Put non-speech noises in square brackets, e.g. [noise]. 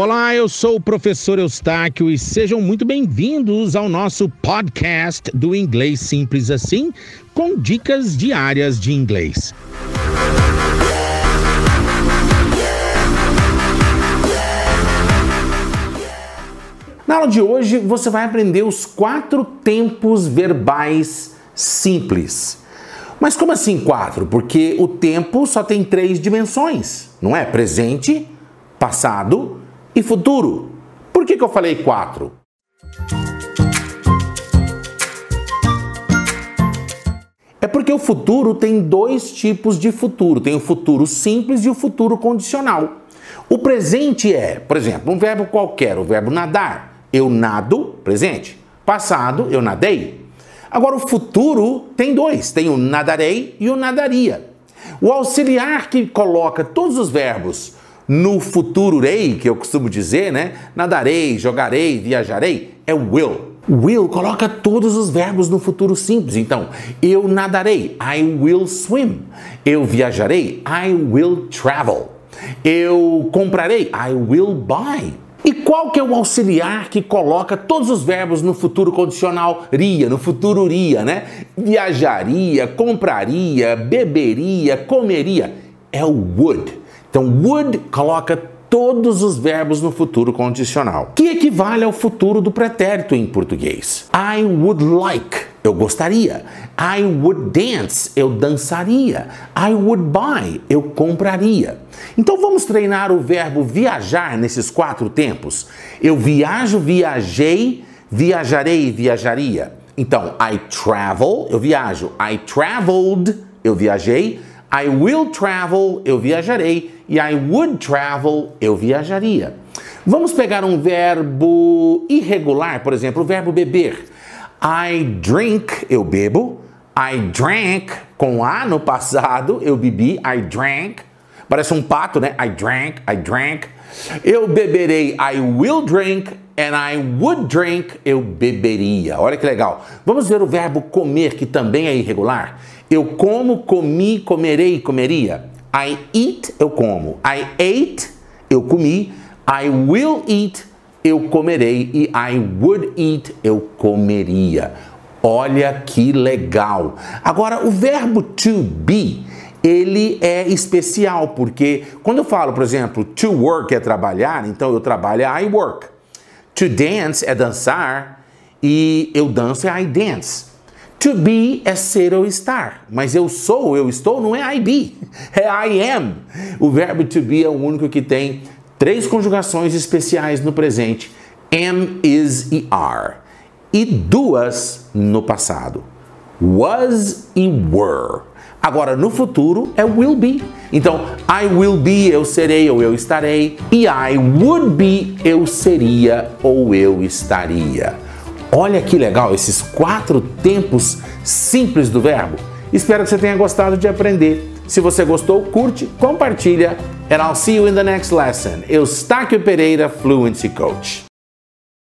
Olá, eu sou o professor Eustáquio e sejam muito bem-vindos ao nosso podcast do Inglês Simples Assim, com dicas diárias de inglês. Na aula de hoje você vai aprender os quatro tempos verbais simples. Mas como assim quatro? Porque o tempo só tem três dimensões, não é? Presente, passado e futuro. Por que, que eu falei quatro? É porque o futuro tem dois tipos de futuro: tem o futuro simples e o futuro condicional. O presente é, por exemplo, um verbo qualquer, o verbo nadar. Eu nado, presente. Passado, eu nadei. Agora, o futuro tem dois: tem o nadarei e o nadaria. O auxiliar que coloca todos os verbos no futuro rei, que eu costumo dizer, né? Nadarei, jogarei, viajarei, é will. Will coloca todos os verbos no futuro simples. Então, eu nadarei, I will swim. Eu viajarei, I will travel. Eu comprarei, I will buy. E qual que é o auxiliar que coloca todos os verbos no futuro condicional ria, no futuro ria, né? Viajaria, compraria, beberia, comeria. É o would. Então, would coloca todos os verbos no futuro condicional, que equivale ao futuro do pretérito em português. I would like, eu gostaria. I would dance, eu dançaria. I would buy, eu compraria. Então vamos treinar o verbo viajar nesses quatro tempos. Eu viajo, viajei, viajarei, viajaria. Então, I travel, eu viajo. I traveled, eu viajei. I will travel, eu viajarei, e I would travel, eu viajaria. Vamos pegar um verbo irregular, por exemplo, o verbo beber. I drink, eu bebo. I drank, com A no passado, eu bebi. I drank. Parece um pato, né? I drank, I drank. Eu beberei, I will drink. And I would drink, eu beberia. Olha que legal. Vamos ver o verbo comer, que também é irregular. Eu como, comi, comerei, comeria. I eat, eu como. I ate, eu comi. I will eat, eu comerei. E I would eat, eu comeria. Olha que legal. Agora, o verbo to be, ele é especial, porque quando eu falo, por exemplo, to work é trabalhar, então eu trabalho é I work. To dance é dançar e eu danço é I dance. To be é ser ou estar, mas eu sou, eu estou, não é I be, [laughs] é I am. O verbo to be é o único que tem três conjugações especiais no presente: am, is e are, e duas no passado: was e were. Agora, no futuro é will be. Então, I will be, eu serei ou eu estarei, e I would be, eu seria ou eu estaria. Olha que legal esses quatro tempos simples do verbo. Espero que você tenha gostado de aprender. Se você gostou, curte, compartilha. And I'll see you in the next lesson. Eustáquio Pereira, Fluency Coach.